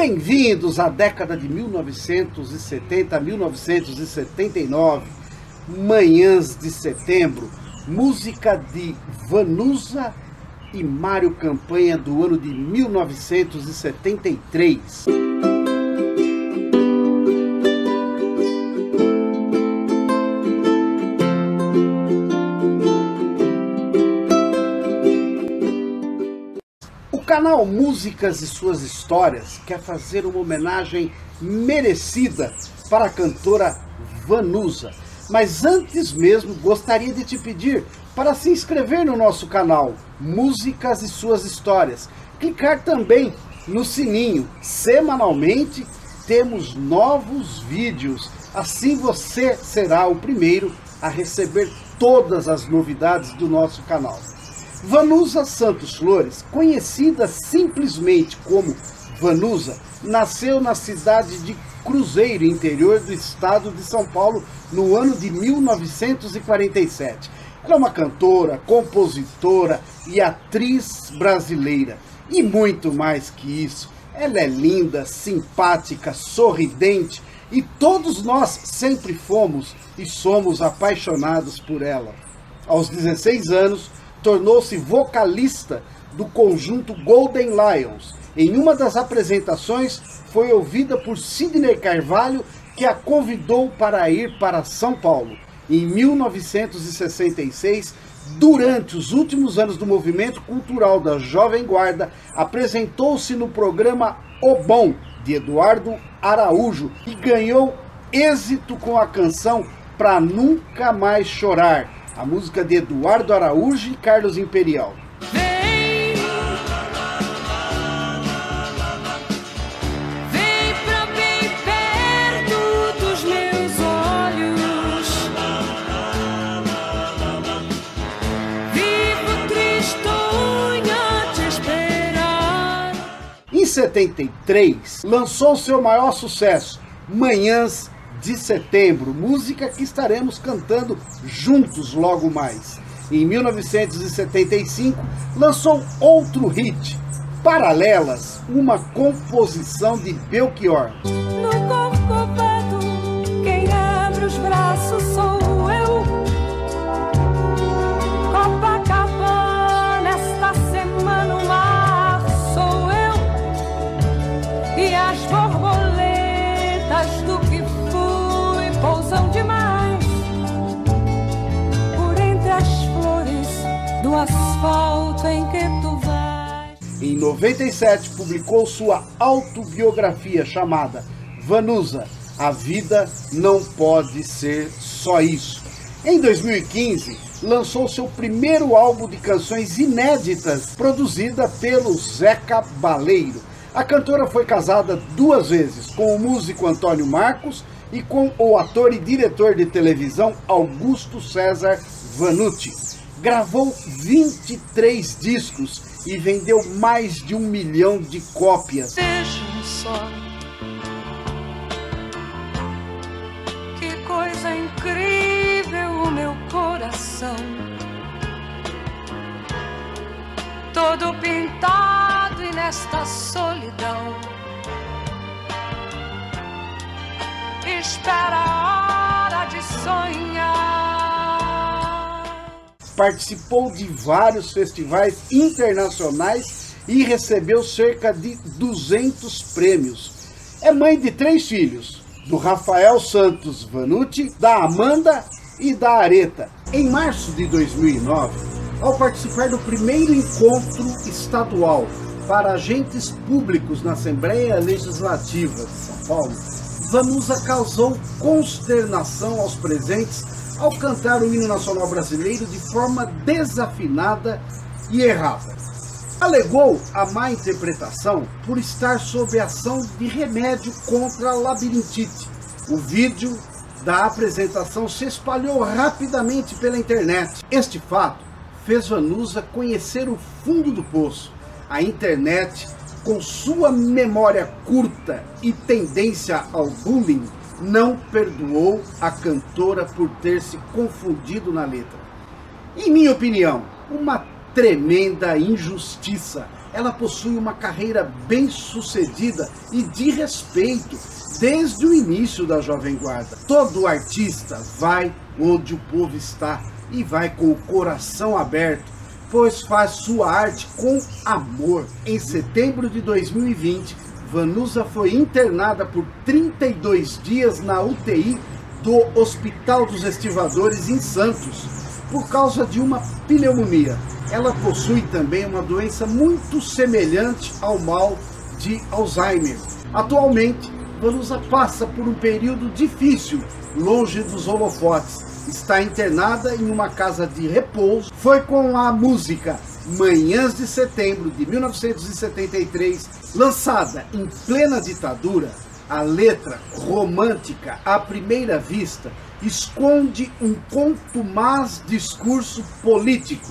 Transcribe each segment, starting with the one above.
Bem-vindos à década de 1970 a 1979, manhãs de setembro, música de Vanusa e Mário Campanha do ano de 1973. Canal Músicas e Suas Histórias quer fazer uma homenagem merecida para a cantora Vanusa. Mas antes mesmo, gostaria de te pedir para se inscrever no nosso canal Músicas e Suas Histórias. Clicar também no sininho. Semanalmente temos novos vídeos. Assim você será o primeiro a receber todas as novidades do nosso canal. Vanusa Santos Flores, conhecida simplesmente como Vanusa, nasceu na cidade de Cruzeiro, interior do estado de São Paulo, no ano de 1947. Ela é uma cantora, compositora e atriz brasileira. E muito mais que isso. Ela é linda, simpática, sorridente e todos nós sempre fomos e somos apaixonados por ela. Aos 16 anos, tornou-se vocalista do conjunto Golden Lions. Em uma das apresentações, foi ouvida por Sidney Carvalho, que a convidou para ir para São Paulo. Em 1966, durante os últimos anos do movimento cultural da Jovem Guarda, apresentou-se no programa O Bom, de Eduardo Araújo, e ganhou êxito com a canção Pra Nunca Mais Chorar, a música de Eduardo Araújo e Carlos Imperial. Vem, vem pra bem perto dos meus olhos. Vivo tristonha te esperar. Em 73, lançou seu maior sucesso, Manhãs de Setembro, música que estaremos cantando juntos logo mais. Em 1975, lançou outro hit, Paralelas, uma composição de Belchior. No corcovado, quem abre os braços sou do asfalto em que tu vais. Em 97, publicou sua autobiografia chamada Vanusa, A Vida Não Pode Ser Só Isso. Em 2015, lançou seu primeiro álbum de canções inéditas, produzida pelo Zeca Baleiro. A cantora foi casada duas vezes, com o músico Antônio Marcos e com o ator e diretor de televisão Augusto César Vanucci. Gravou 23 discos e vendeu mais de um milhão de cópias. Vejam só que coisa incrível meu coração, todo pintado e nesta solidão. Espera a hora de sonhar. Participou de vários festivais internacionais e recebeu cerca de 200 prêmios. É mãe de três filhos, do Rafael Santos Vanucci, da Amanda e da Areta. Em março de 2009, ao participar do primeiro encontro estadual para agentes públicos na Assembleia Legislativa de São Paulo, Vanusa causou consternação aos presentes ao cantar o hino nacional brasileiro de forma desafinada e errada. Alegou a má interpretação por estar sob ação de remédio contra a labirintite. O vídeo da apresentação se espalhou rapidamente pela internet. Este fato fez Vanusa conhecer o fundo do poço. A internet, com sua memória curta e tendência ao bullying, não perdoou a cantora por ter se confundido na letra. Em minha opinião, uma tremenda injustiça. ela possui uma carreira bem sucedida e de respeito desde o início da Jovem Guarda. Todo artista vai onde o povo está e vai com o coração aberto, pois faz sua arte com amor. Em setembro de 2020, Vanusa foi internada por 32 dias na UTI do Hospital dos Estivadores em Santos, por causa de uma pneumonia. Ela possui também uma doença muito semelhante ao mal de Alzheimer. Atualmente, Vanusa passa por um período difícil, longe dos holofotes. Está internada em uma casa de repouso. Foi com a música Manhãs de Setembro de 1973, lançada em plena ditadura, a letra romântica à primeira vista esconde um contumaz discurso político.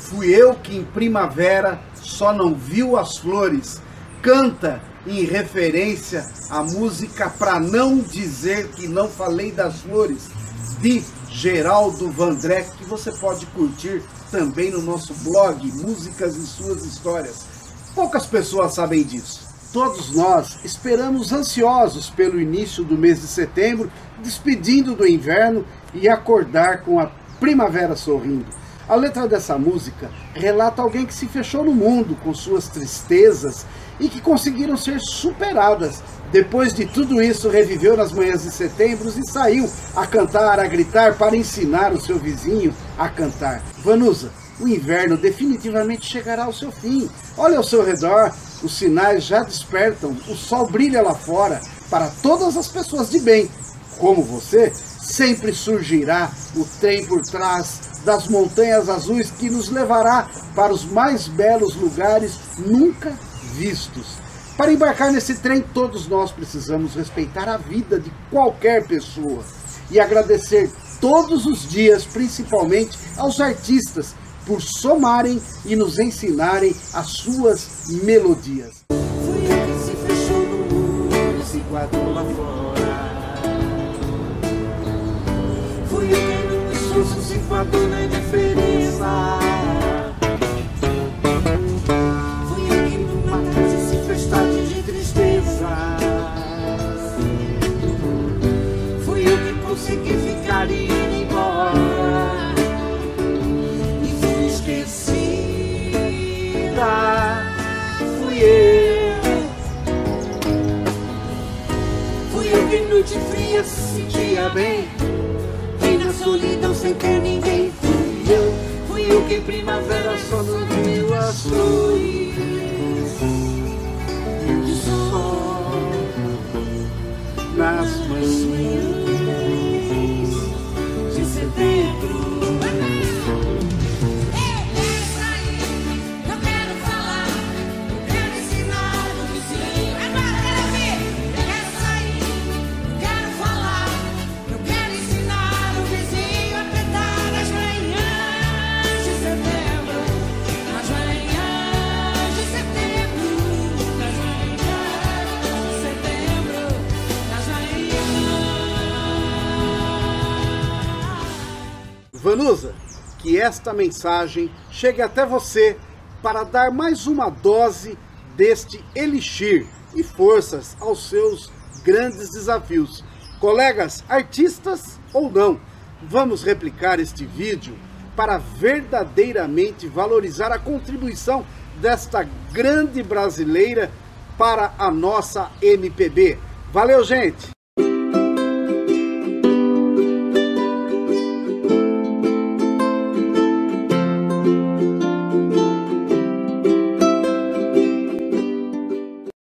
Fui eu que em primavera só não viu as flores. Canta em referência à música Pra Não Dizer Que Não Falei das Flores, de Geraldo Vandré, que você pode curtir também no nosso blog Músicas e Suas Histórias. Poucas pessoas sabem disso. Todos nós esperamos ansiosos pelo início do mês de setembro, despedindo do inverno e acordar com a primavera sorrindo. A letra dessa música relata alguém que se fechou no mundo com suas tristezas e que conseguiram ser superadas. Depois de tudo isso, reviveu nas manhãs de setembro e saiu a cantar, a gritar para ensinar o seu vizinho a cantar. Vanusa, o inverno definitivamente chegará ao seu fim. Olha ao seu redor, os sinais já despertam, o sol brilha lá fora. Para todas as pessoas de bem, como você, sempre surgirá o trem por trás das montanhas azuis que nos levará para os mais belos lugares nunca vistos. Para embarcar nesse trem, todos nós precisamos respeitar a vida de qualquer pessoa e agradecer todos os dias, principalmente aos artistas por somarem e nos ensinarem as suas melodias. Fui eu que se fechou no se guardou lá fora. Fui eu que se guardou na indiferença. Sentia bem. Vim na solidão sem ter ninguém. Fui eu. Fui eu que primavera só não viu as que esta mensagem chegue até você para dar mais uma dose deste elixir e forças aos seus grandes desafios. Colegas, artistas ou não, vamos replicar este vídeo para verdadeiramente valorizar a contribuição desta grande brasileira para a nossa MPB. Valeu, gente!